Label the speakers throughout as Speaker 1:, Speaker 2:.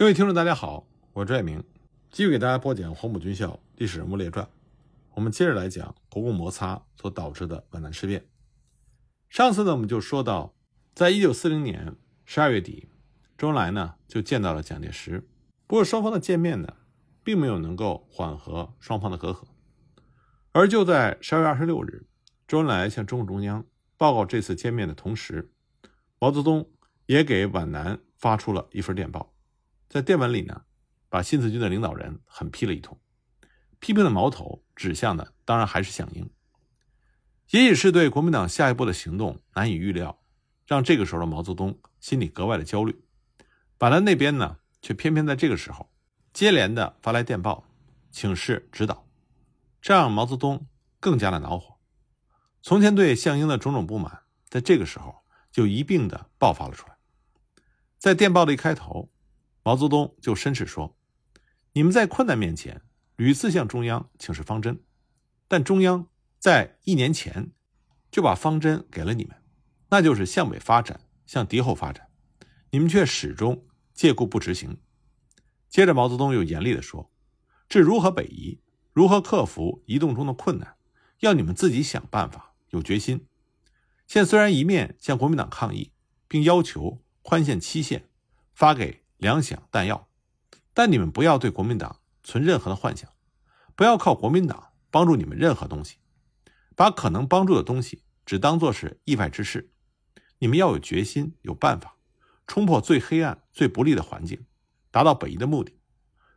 Speaker 1: 各位听众，大家好，我是拽明，继续给大家播讲黄埔军校历史人物列传。我们接着来讲国共摩擦所导致的皖南事变。上次呢，我们就说到，在一九四零年十二月底，周恩来呢就见到了蒋介石。不过双方的见面呢，并没有能够缓和双方的隔阂。而就在十二月二十六日，周恩来向中共中央报告这次见面的同时，毛泽东也给皖南发出了一份电报。在电文里呢，把新四军的领导人狠批了一通，批评的矛头指向的当然还是项英。也许是对国民党下一步的行动难以预料，让这个时候的毛泽东心里格外的焦虑。皖南那边呢，却偏偏在这个时候接连的发来电报，请示指导，这让毛泽东更加的恼火。从前对项英的种种不满，在这个时候就一并的爆发了出来。在电报的一开头。毛泽东就申斥说：“你们在困难面前屡次向中央请示方针，但中央在一年前就把方针给了你们，那就是向北发展，向敌后发展，你们却始终借故不执行。”接着，毛泽东又严厉地说：“至如何北移，如何克服移动中的困难，要你们自己想办法，有决心。现虽然一面向国民党抗议，并要求宽限期限，发给。”粮饷弹药，但你们不要对国民党存任何的幻想，不要靠国民党帮助你们任何东西，把可能帮助的东西只当做是意外之事。你们要有决心，有办法，冲破最黑暗、最不利的环境，达到北移的目的。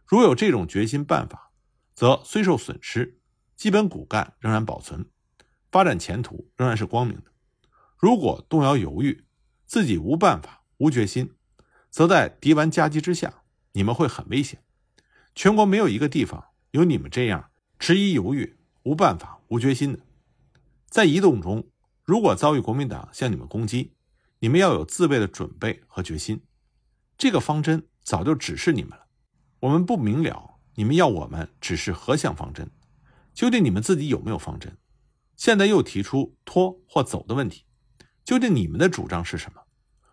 Speaker 1: 如有这种决心办法，则虽受损失，基本骨干仍然保存，发展前途仍然是光明的。如果动摇犹豫，自己无办法、无决心。则在敌顽夹击之下，你们会很危险。全国没有一个地方有你们这样迟疑犹豫、无办法、无决心的。在移动中，如果遭遇国民党向你们攻击，你们要有自卫的准备和决心。这个方针早就指示你们了。我们不明了，你们要我们指示何项方针？究竟你们自己有没有方针？现在又提出拖或走的问题，究竟你们的主张是什么？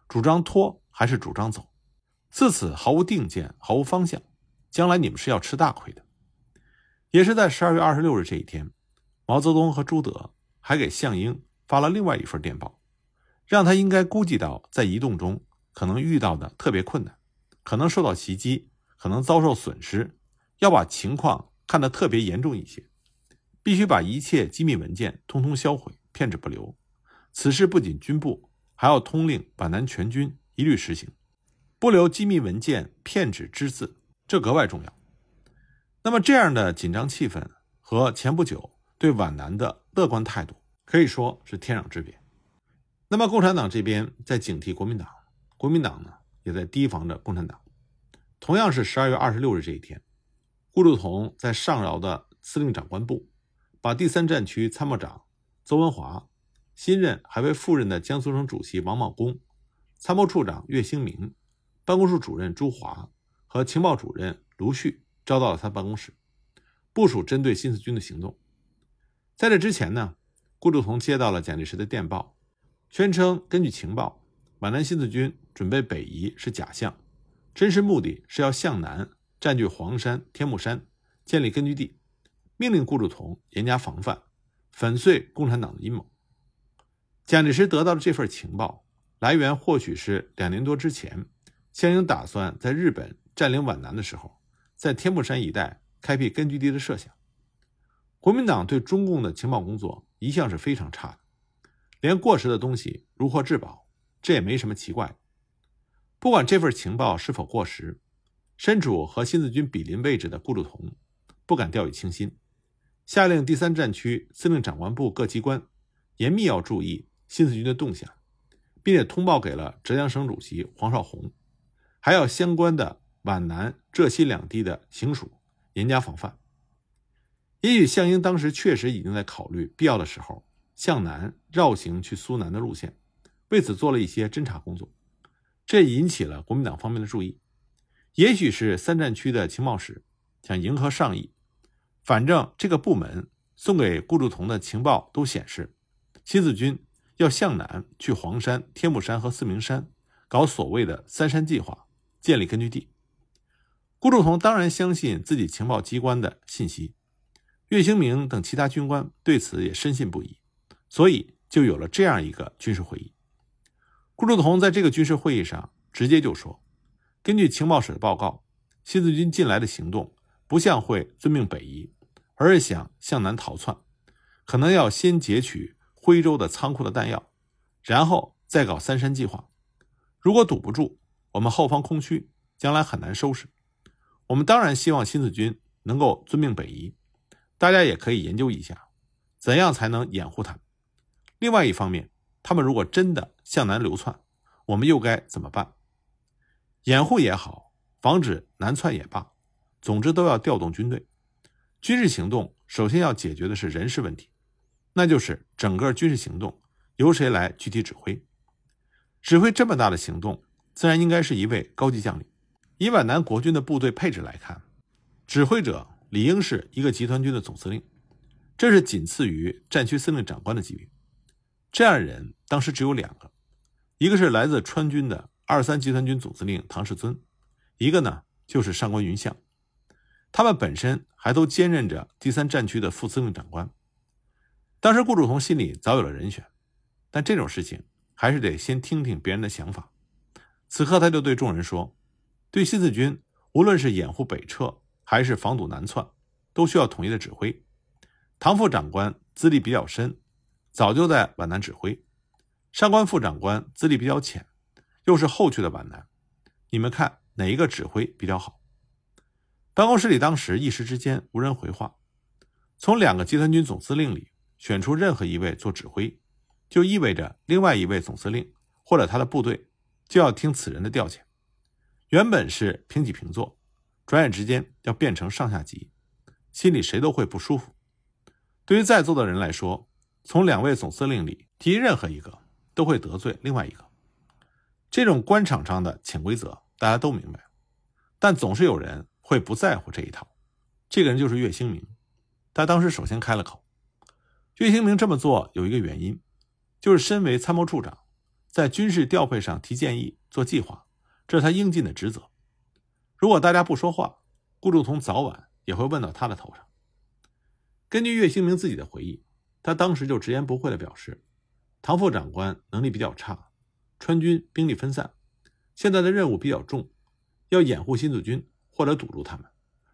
Speaker 1: 主张拖还是主张走？自此毫无定见，毫无方向，将来你们是要吃大亏的。也是在十二月二十六日这一天，毛泽东和朱德还给项英发了另外一份电报，让他应该估计到在移动中可能遇到的特别困难，可能受到袭击，可能遭受损失，要把情况看得特别严重一些，必须把一切机密文件通通销毁，片纸不留。此事不仅军部，还要通令皖南全军一律实行。不留机密文件、骗纸之字，这格外重要。那么，这样的紧张气氛和前不久对皖南的乐观态度，可以说是天壤之别。那么，共产党这边在警惕国民党，国民党呢也在提防着共产党。同样是十二月二十六日这一天，顾祝同在上饶的司令长官部，把第三战区参谋长邹文华、新任还未赴任的江苏省主席王茂功、参谋处长岳兴明。办公室主任朱华和情报主任卢旭招到了他办公室，部署针对新四军的行动。在这之前呢，顾祝同接到了蒋介石的电报，宣称根据情报，皖南新四军准备北移是假象，真实目的是要向南占据黄山、天目山，建立根据地，命令顾祝同严加防范，粉碎共产党的阴谋。蒋介石得到的这份情报来源，或许是两年多之前。项英打算在日本占领皖南的时候，在天目山一带开辟根据地的设想。国民党对中共的情报工作一向是非常差的，连过时的东西如获至宝，这也没什么奇怪。不管这份情报是否过时，身处和新四军比邻位置的顾祝同不敢掉以轻心，下令第三战区司令长官部各机关严密要注意新四军的动向，并且通报给了浙江省主席黄绍竑。还要相关的皖南、浙西两地的行署严加防范。也许项英当时确实已经在考虑必要的时候向南绕行去苏南的路线，为此做了一些侦查工作，这引起了国民党方面的注意。也许是三战区的情报室想迎合上意，反正这个部门送给顾祝同的情报都显示，新四军要向南去黄山、天目山和四明山，搞所谓的“三山计划”。建立根据地，顾祝同当然相信自己情报机关的信息，岳兴明等其他军官对此也深信不疑，所以就有了这样一个军事会议。顾祝同在这个军事会议上直接就说：“根据情报室的报告，新四军近来的行动不像会遵命北移，而是想向南逃窜，可能要先劫取徽州的仓库的弹药，然后再搞三山计划。如果堵不住，我们后方空虚，将来很难收拾。我们当然希望新四军能够遵命北移，大家也可以研究一下，怎样才能掩护他。另外一方面，他们如果真的向南流窜，我们又该怎么办？掩护也好，防止南窜也罢，总之都要调动军队。军事行动首先要解决的是人事问题，那就是整个军事行动由谁来具体指挥？指挥这么大的行动，自然应该是一位高级将领。以皖南国军的部队配置来看，指挥者理应是一个集团军的总司令，这是仅次于战区司令长官的级别。这样的人当时只有两个，一个是来自川军的二三集团军总司令唐世尊，一个呢就是上官云相。他们本身还都兼任着第三战区的副司令长官。当时顾祝同心里早有了人选，但这种事情还是得先听听别人的想法。此刻他就对众人说：“对新四军，无论是掩护北撤还是防堵南窜，都需要统一的指挥。唐副长官资历比较深。”早就在皖南指挥，上官副长官资历比较浅，又是后去的皖南，你们看哪一个指挥比较好？办公室里当时一时之间无人回话。从两个集团军总司令里选出任何一位做指挥，就意味着另外一位总司令或者他的部队就要听此人的调遣。原本是平起平坐，转眼之间要变成上下级，心里谁都会不舒服。对于在座的人来说，从两位总司令里提任何一个，都会得罪另外一个。这种官场上的潜规则，大家都明白，但总是有人会不在乎这一套。这个人就是岳兴明，他当时首先开了口。岳兴明这么做有一个原因，就是身为参谋处长，在军事调配上提建议、做计划，这是他应尽的职责。如果大家不说话，顾祝同早晚也会问到他的头上。根据岳兴明自己的回忆。他当时就直言不讳地表示，唐副长官能力比较差，川军兵力分散，现在的任务比较重，要掩护新四军或者堵住他们，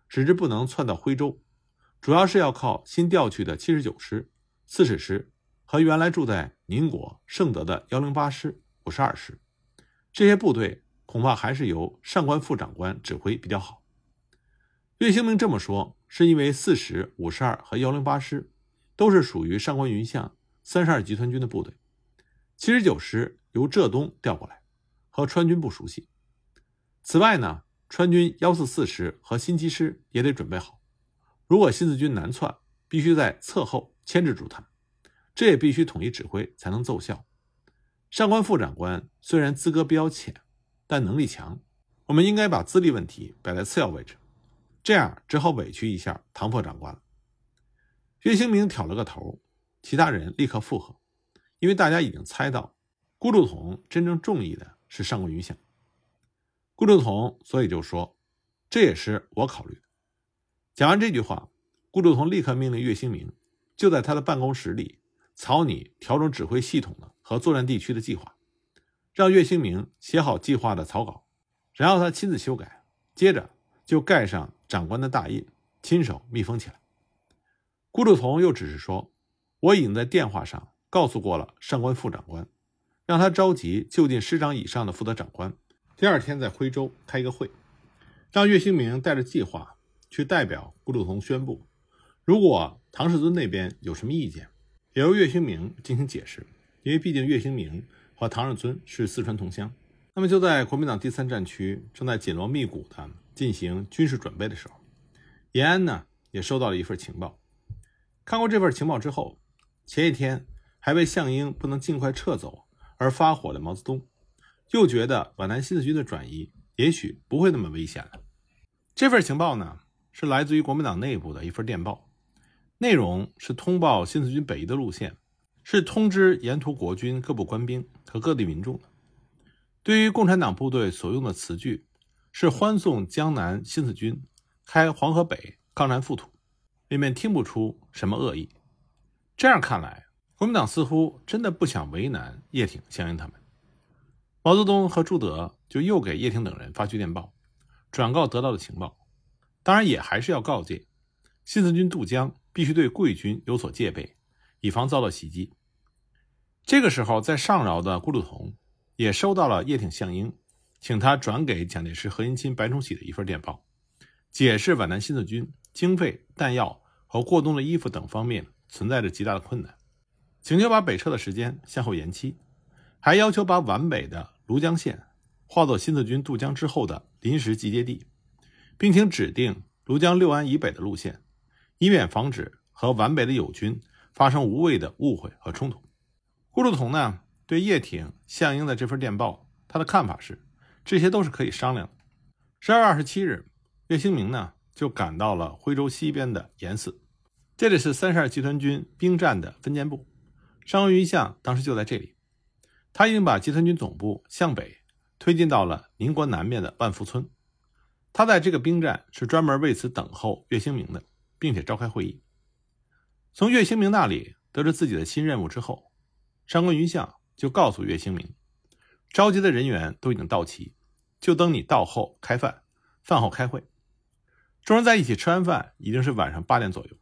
Speaker 1: 使之不能窜到徽州，主要是要靠新调去的七十九师、四十师和原来住在宁国盛德的幺零八师、五十二师，这些部队恐怕还是由上官副长官指挥比较好。岳兴明这么说，是因为四十五十二和幺零八师。都是属于上官云相三十二集团军的部队，七十九师由浙东调过来，和川军不熟悉。此外呢，川军幺四四师和新七师也得准备好。如果新四军南窜，必须在侧后牵制住他们，这也必须统一指挥才能奏效。上官副长官虽然资格比较浅，但能力强，我们应该把资历问题摆在次要位置，这样只好委屈一下唐副长官了。岳兴明挑了个头，其他人立刻附和，因为大家已经猜到，顾祝同真正中意的是上官云相。顾祝同所以就说：“这也是我考虑的。”讲完这句话，顾祝同立刻命令岳兴明就在他的办公室里草拟调整指挥系统的和作战地区的计划，让岳兴明写好计划的草稿，然后他亲自修改，接着就盖上长官的大印，亲手密封起来。顾祝同又只是说：“我已经在电话上告诉过了上官副长官，让他召集就近师长以上的负责长官，第二天在徽州开一个会，让岳兴明带着计划去代表顾祝同宣布。如果唐世尊那边有什么意见，也由岳兴明进行解释，因为毕竟岳兴明和唐世尊是四川同乡。那么就在国民党第三战区正在紧锣密鼓的进行军事准备的时候，延安呢也收到了一份情报。”看过这份情报之后，前一天还为项英不能尽快撤走而发火的毛泽东，又觉得皖南新四军的转移也许不会那么危险了。这份情报呢，是来自于国民党内部的一份电报，内容是通报新四军北移的路线，是通知沿途国军各部官兵和各地民众的。对于共产党部队所用的词句，是欢送江南新四军开黄河北抗战富土，里面听不出什么恶意。这样看来，国民党似乎真的不想为难叶挺、项英他们。毛泽东和朱德就又给叶挺等人发去电报，转告得到的情报，当然也还是要告诫新四军渡江必须对贵军有所戒备，以防遭到袭击。这个时候，在上饶的顾祝同也收到了叶挺、项英请他转给蒋介石何应钦、白崇禧的一份电报，解释皖南新四军经费、弹药和过冬的衣服等方面。存在着极大的困难，请求把北撤的时间向后延期，还要求把皖北的庐江县化作新四军渡江之后的临时集结地，并请指定庐江六安以北的路线，以免防止和皖北的友军发生无谓的误会和冲突。顾祝同呢，对叶挺、项英的这份电报，他的看法是，这些都是可以商量的。十二月二十七日，岳兴明呢就赶到了徽州西边的严寺。这里是三十二集团军兵站的分监部，上官云相当时就在这里。他已经把集团军总部向北推进到了宁国南面的万福村。他在这个兵站是专门为此等候岳兴明的，并且召开会议。从岳兴明那里得知自己的新任务之后，上官云相就告诉岳兴明，召集的人员都已经到齐，就等你到后开饭，饭后开会。众人在一起吃完饭，已经是晚上八点左右。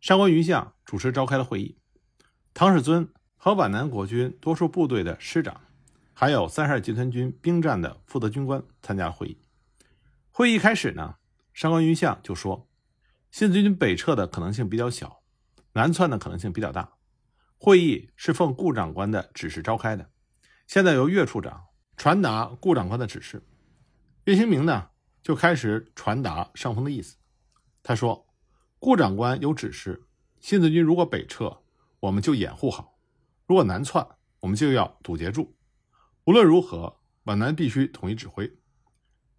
Speaker 1: 上官云相主持召开了会议，唐世尊和皖南国军多数部队的师长，还有三十二集团军兵站的负责军官参加了会议。会议开始呢，上官云相就说：“新四军北撤的可能性比较小，南窜的可能性比较大。会议是奉顾长官的指示召开的，现在由岳处长传达顾长官的指示。”岳兴明呢就开始传达上峰的意思，他说。顾长官有指示，新四军如果北撤，我们就掩护好；如果南窜，我们就要堵截住。无论如何，皖南必须统一指挥。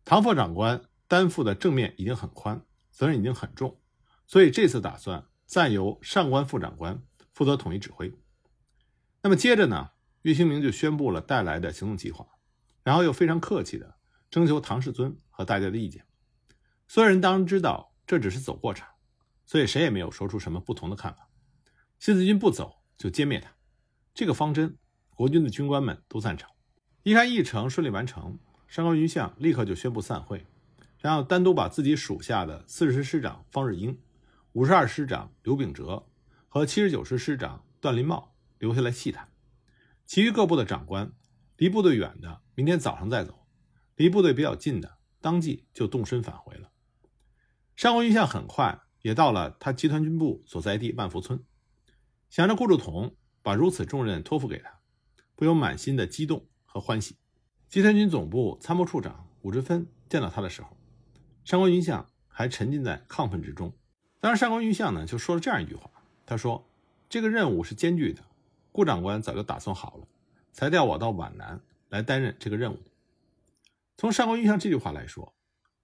Speaker 1: 唐副长官担负的正面已经很宽，责任已经很重，所以这次打算暂由上官副长官负责统一指挥。那么接着呢，岳兴明就宣布了带来的行动计划，然后又非常客气的征求唐世尊和大家的意见。所有人当然知道，这只是走过场。所以谁也没有说出什么不同的看法。新四军不走就歼灭他，这个方针，国军的军官们都赞成。一看议程顺利完成，上官云相立刻就宣布散会，然后单独把自己属下的四十师师长方日英、五十二师长刘秉哲和七十九师师长段林茂留下来细谈。其余各部的长官，离部队远的明天早上再走，离部队比较近的当即就动身返回了。上官云相很快。也到了他集团军部所在地万福村，想着顾祝同把如此重任托付给他，不由满心的激动和欢喜。集团军总部参谋处长武之芬见到他的时候，上官云相还沉浸在亢奋之中。当然，上官云相呢就说了这样一句话：“他说这个任务是艰巨的，顾长官早就打算好了，才调我到皖南来担任这个任务。”从上官云相这句话来说，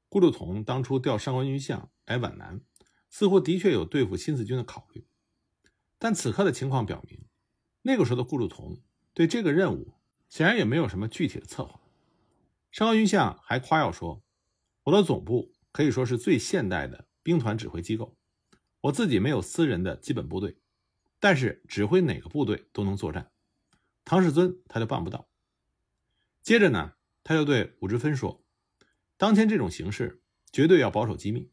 Speaker 1: 顾祝同当初调上官云相来皖南。似乎的确有对付新四军的考虑，但此刻的情况表明，那个时候的顾祝同对这个任务显然也没有什么具体的策划。上官云相还夸耀说：“我的总部可以说是最现代的兵团指挥机构，我自己没有私人的基本部队，但是指挥哪个部队都能作战。唐世尊他就办不到。”接着呢，他又对武之芬说：“当前这种形势，绝对要保守机密。”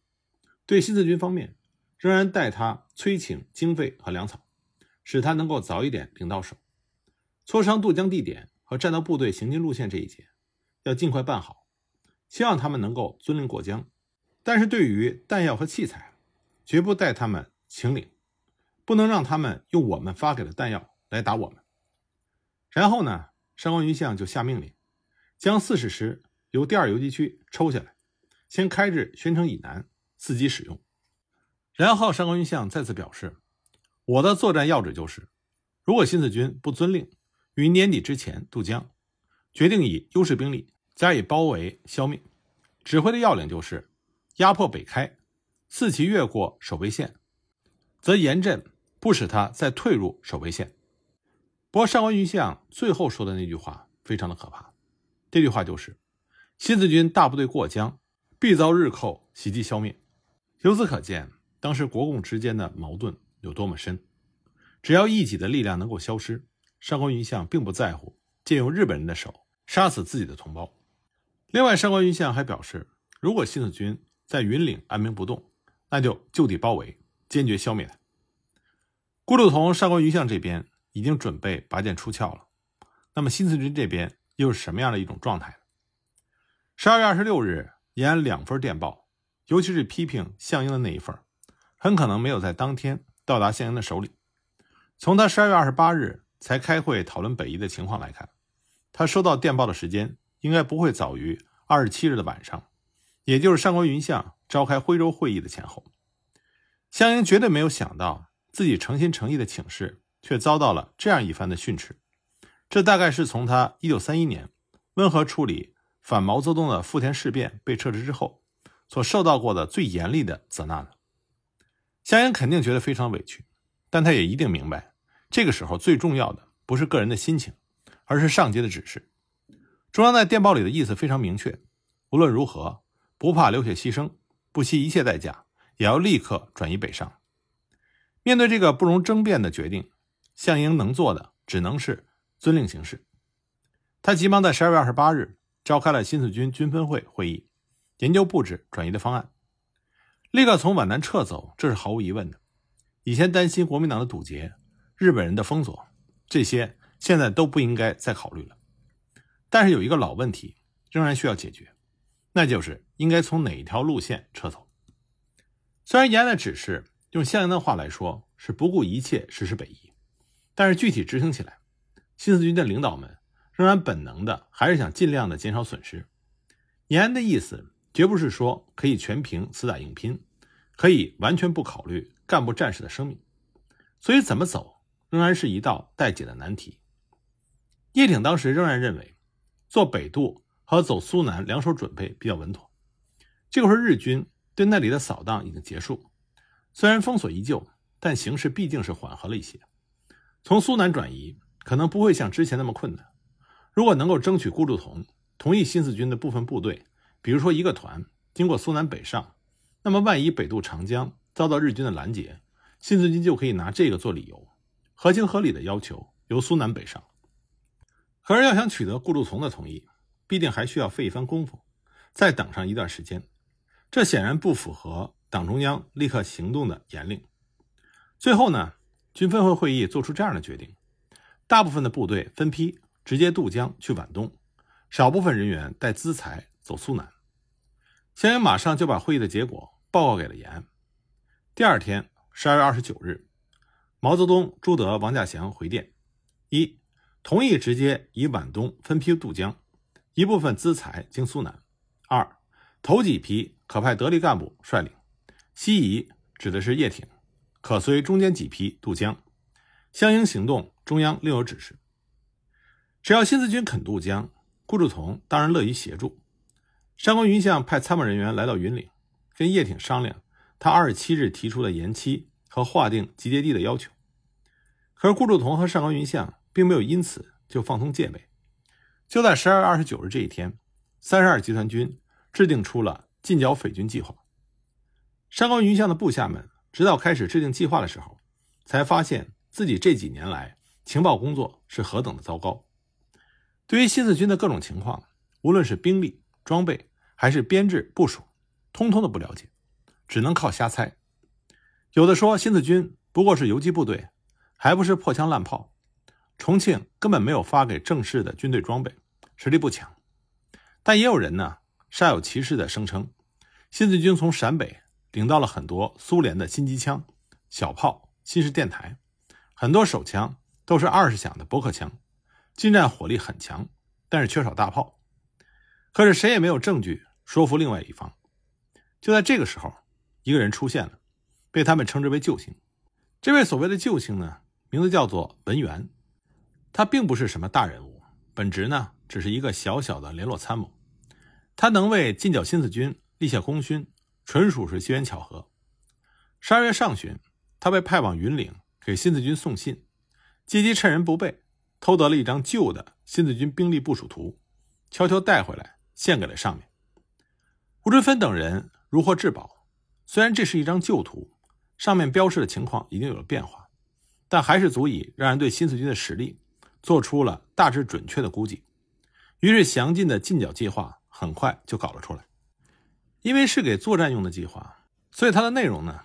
Speaker 1: 对新四军方面，仍然代他催请经费和粮草，使他能够早一点领到手。磋商渡江地点和战斗部队行进路线这一节，要尽快办好。希望他们能够遵令过江，但是对于弹药和器材，绝不带他们请领，不能让他们用我们发给的弹药来打我们。然后呢，上官云相就下命令，将四十师由第二游击区抽下来，先开至宣城以南。伺机使用。然后，上官云相再次表示：“我的作战要旨就是，如果新四军不遵令于年底之前渡江，决定以优势兵力加以包围消灭。指挥的要领就是，压迫北开，四其越过守备线，则严阵，不使他再退入守备线。”不过，上官云相最后说的那句话非常的可怕。这句话就是：新四军大部队过江，必遭日寇袭击消灭。由此可见，当时国共之间的矛盾有多么深。只要一己的力量能够消失，上官云相并不在乎借用日本人的手杀死自己的同胞。另外，上官云相还表示，如果新四军在云岭按兵不动，那就就地包围，坚决消灭他。顾祝同、上官云相这边已经准备拔剑出鞘了，那么新四军这边又是什么样的一种状态？十二月二十六日，延安两份电报，尤其是批评项英的那一份，很可能没有在当天到达项英的手里。从他十二月二十八日才开会讨论北移的情况来看，他收到电报的时间应该不会早于二十七日的晚上，也就是上官云相召开徽州会议的前后。项英绝对没有想到。自己诚心诚意的请示，却遭到了这样一番的训斥。这大概是从他一九三一年温和处理反毛泽东的富田事变被撤职之后，所受到过的最严厉的责难了。夏英肯定觉得非常委屈，但他也一定明白，这个时候最重要的不是个人的心情，而是上级的指示。中央在电报里的意思非常明确：无论如何，不怕流血牺牲，不惜一切代价，也要立刻转移北上。面对这个不容争辩的决定，项英能做的只能是遵令行事。他急忙在十二月二十八日召开了新四军军分会会议，研究布置转移的方案。立刻从皖南撤走，这是毫无疑问的。以前担心国民党的堵截、日本人的封锁，这些现在都不应该再考虑了。但是有一个老问题仍然需要解决，那就是应该从哪一条路线撤走。虽然延安的指示。用项英的话来说，是不顾一切实施北移，但是具体执行起来，新四军的领导们仍然本能的还是想尽量的减少损失。延安的意思绝不是说可以全凭死打硬拼，可以完全不考虑干部战士的生命，所以怎么走仍然是一道待解的难题。叶挺当时仍然认为，做北渡和走苏南两手准备比较稳妥。这个时候日军对那里的扫荡已经结束。虽然封锁依旧，但形势毕竟是缓和了一些。从苏南转移可能不会像之前那么困难。如果能够争取顾祝同同意新四军的部分部队，比如说一个团经过苏南北上，那么万一北渡长江遭到日军的拦截，新四军就可以拿这个做理由，合情合理的要求由苏南北上。可是要想取得顾祝同的同意，必定还需要费一番功夫，再等上一段时间，这显然不符合。党中央立刻行动的严令。最后呢，军分会会议做出这样的决定：大部分的部队分批直接渡江去皖东，少部分人员带资财走苏南。项英马上就把会议的结果报告给了延安。第二天，十二月二十九日，毛泽东、朱德、王稼祥回电：一、同意直接以皖东分批渡江，一部分资财经苏南；二、头几批可派得力干部率领。西移指的是叶挺，可随中间几批渡江。湘英行动，中央另有指示。只要新四军肯渡江，顾祝同当然乐于协助。上官云相派参谋人员来到云岭，跟叶挺商量他二十七日提出的延期和划定集结地的要求。可是顾祝同和上官云相并没有因此就放松戒备。就在十二月二十九日这一天，三十二集团军制定出了进剿匪军计划。山高云相的部下们，直到开始制定计划的时候，才发现自己这几年来情报工作是何等的糟糕。对于新四军的各种情况，无论是兵力、装备还是编制部署，通通的不了解，只能靠瞎猜。有的说新四军不过是游击部队，还不是破枪烂炮。重庆根本没有发给正式的军队装备，实力不强。但也有人呢，煞有其事的声称，新四军从陕北。领到了很多苏联的新机枪、小炮、新式电台，很多手枪都是二十响的驳壳枪，近战火力很强，但是缺少大炮。可是谁也没有证据说服另外一方。就在这个时候，一个人出现了，被他们称之为救星。这位所谓的救星呢，名字叫做文元，他并不是什么大人物，本职呢只是一个小小的联络参谋，他能为进剿新四军立下功勋。纯属是机缘巧合。十二月上旬，他被派往云岭给新四军送信，借机趁人不备，偷得了一张旧的新四军兵力部署图，悄悄带回来献给了上面。吴春芬等人如获至宝，虽然这是一张旧图，上面标示的情况已经有了变化，但还是足以让人对新四军的实力做出了大致准确的估计。于是，详尽的进剿计划很快就搞了出来。因为是给作战用的计划，所以它的内容呢，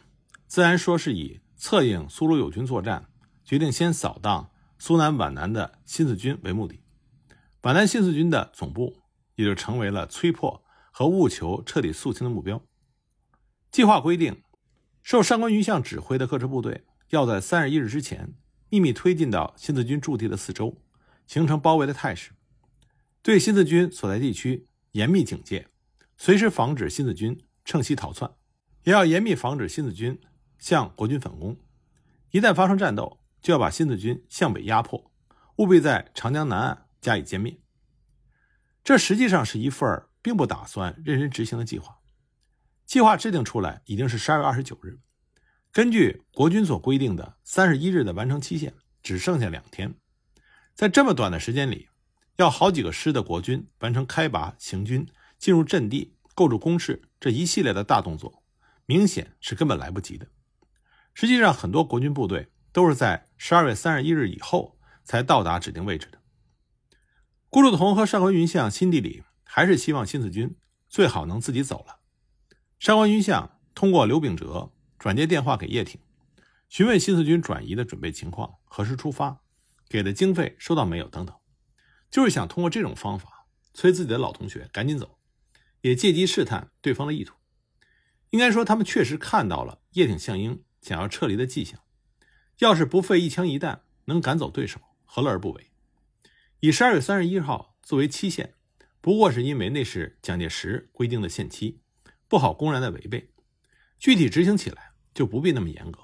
Speaker 1: 自然说是以策应苏鲁友军作战，决定先扫荡苏南皖南的新四军为目的。皖南新四军的总部也就成为了摧破和务求彻底肃清的目标。计划规定，受上官云相指挥的各支部队要在三十一日之前秘密推进到新四军驻地的四周，形成包围的态势，对新四军所在地区严密警戒，随时防止新四军趁机逃窜，也要严密防止新四军向国军反攻。一旦发生战斗，就要把新四军向北压迫，务必在长江南岸。加以歼灭，这实际上是一份并不打算认真执行的计划。计划制定出来已经是十二月二十九日，根据国军所规定的三十一日的完成期限，只剩下两天。在这么短的时间里，要好几个师的国军完成开拔、行军、进入阵地、构筑工事这一系列的大动作，明显是根本来不及的。实际上，很多国军部队都是在十二月三十一日以后才到达指定位置的。顾祝同和上官云相心底里还是希望新四军最好能自己走了。上官云相通过刘秉哲转接电话给叶挺，询问新四军转移的准备情况、何时出发、给的经费收到没有等等，就是想通过这种方法催自己的老同学赶紧走，也借机试探对方的意图。应该说，他们确实看到了叶挺、项英想要撤离的迹象。要是不费一枪一弹能赶走对手，何乐而不为？以十二月三十一号作为期限，不过是因为那是蒋介石规定的限期，不好公然的违背。具体执行起来就不必那么严格，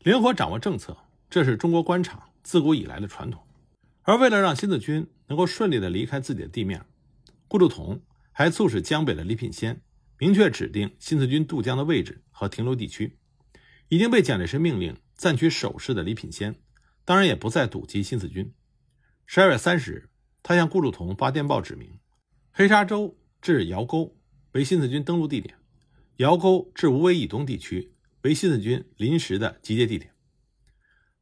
Speaker 1: 灵活掌握政策，这是中国官场自古以来的传统。而为了让新四军能够顺利的离开自己的地面，顾祝同还促使江北的李品仙明确指定新四军渡江的位置和停留地区。已经被蒋介石命令暂取守势的李品仙，当然也不再堵击新四军。十二月三十日，他向顾祝同发电报，指明黑沙洲至窑沟为新四军登陆地点，窑沟至无为以东地区为新四军临时的集结地点。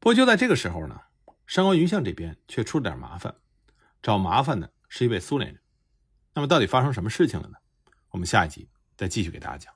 Speaker 1: 不过就在这个时候呢，上官云相这边却出了点麻烦，找麻烦的是一位苏联人。那么到底发生什么事情了呢？我们下一集再继续给大家讲。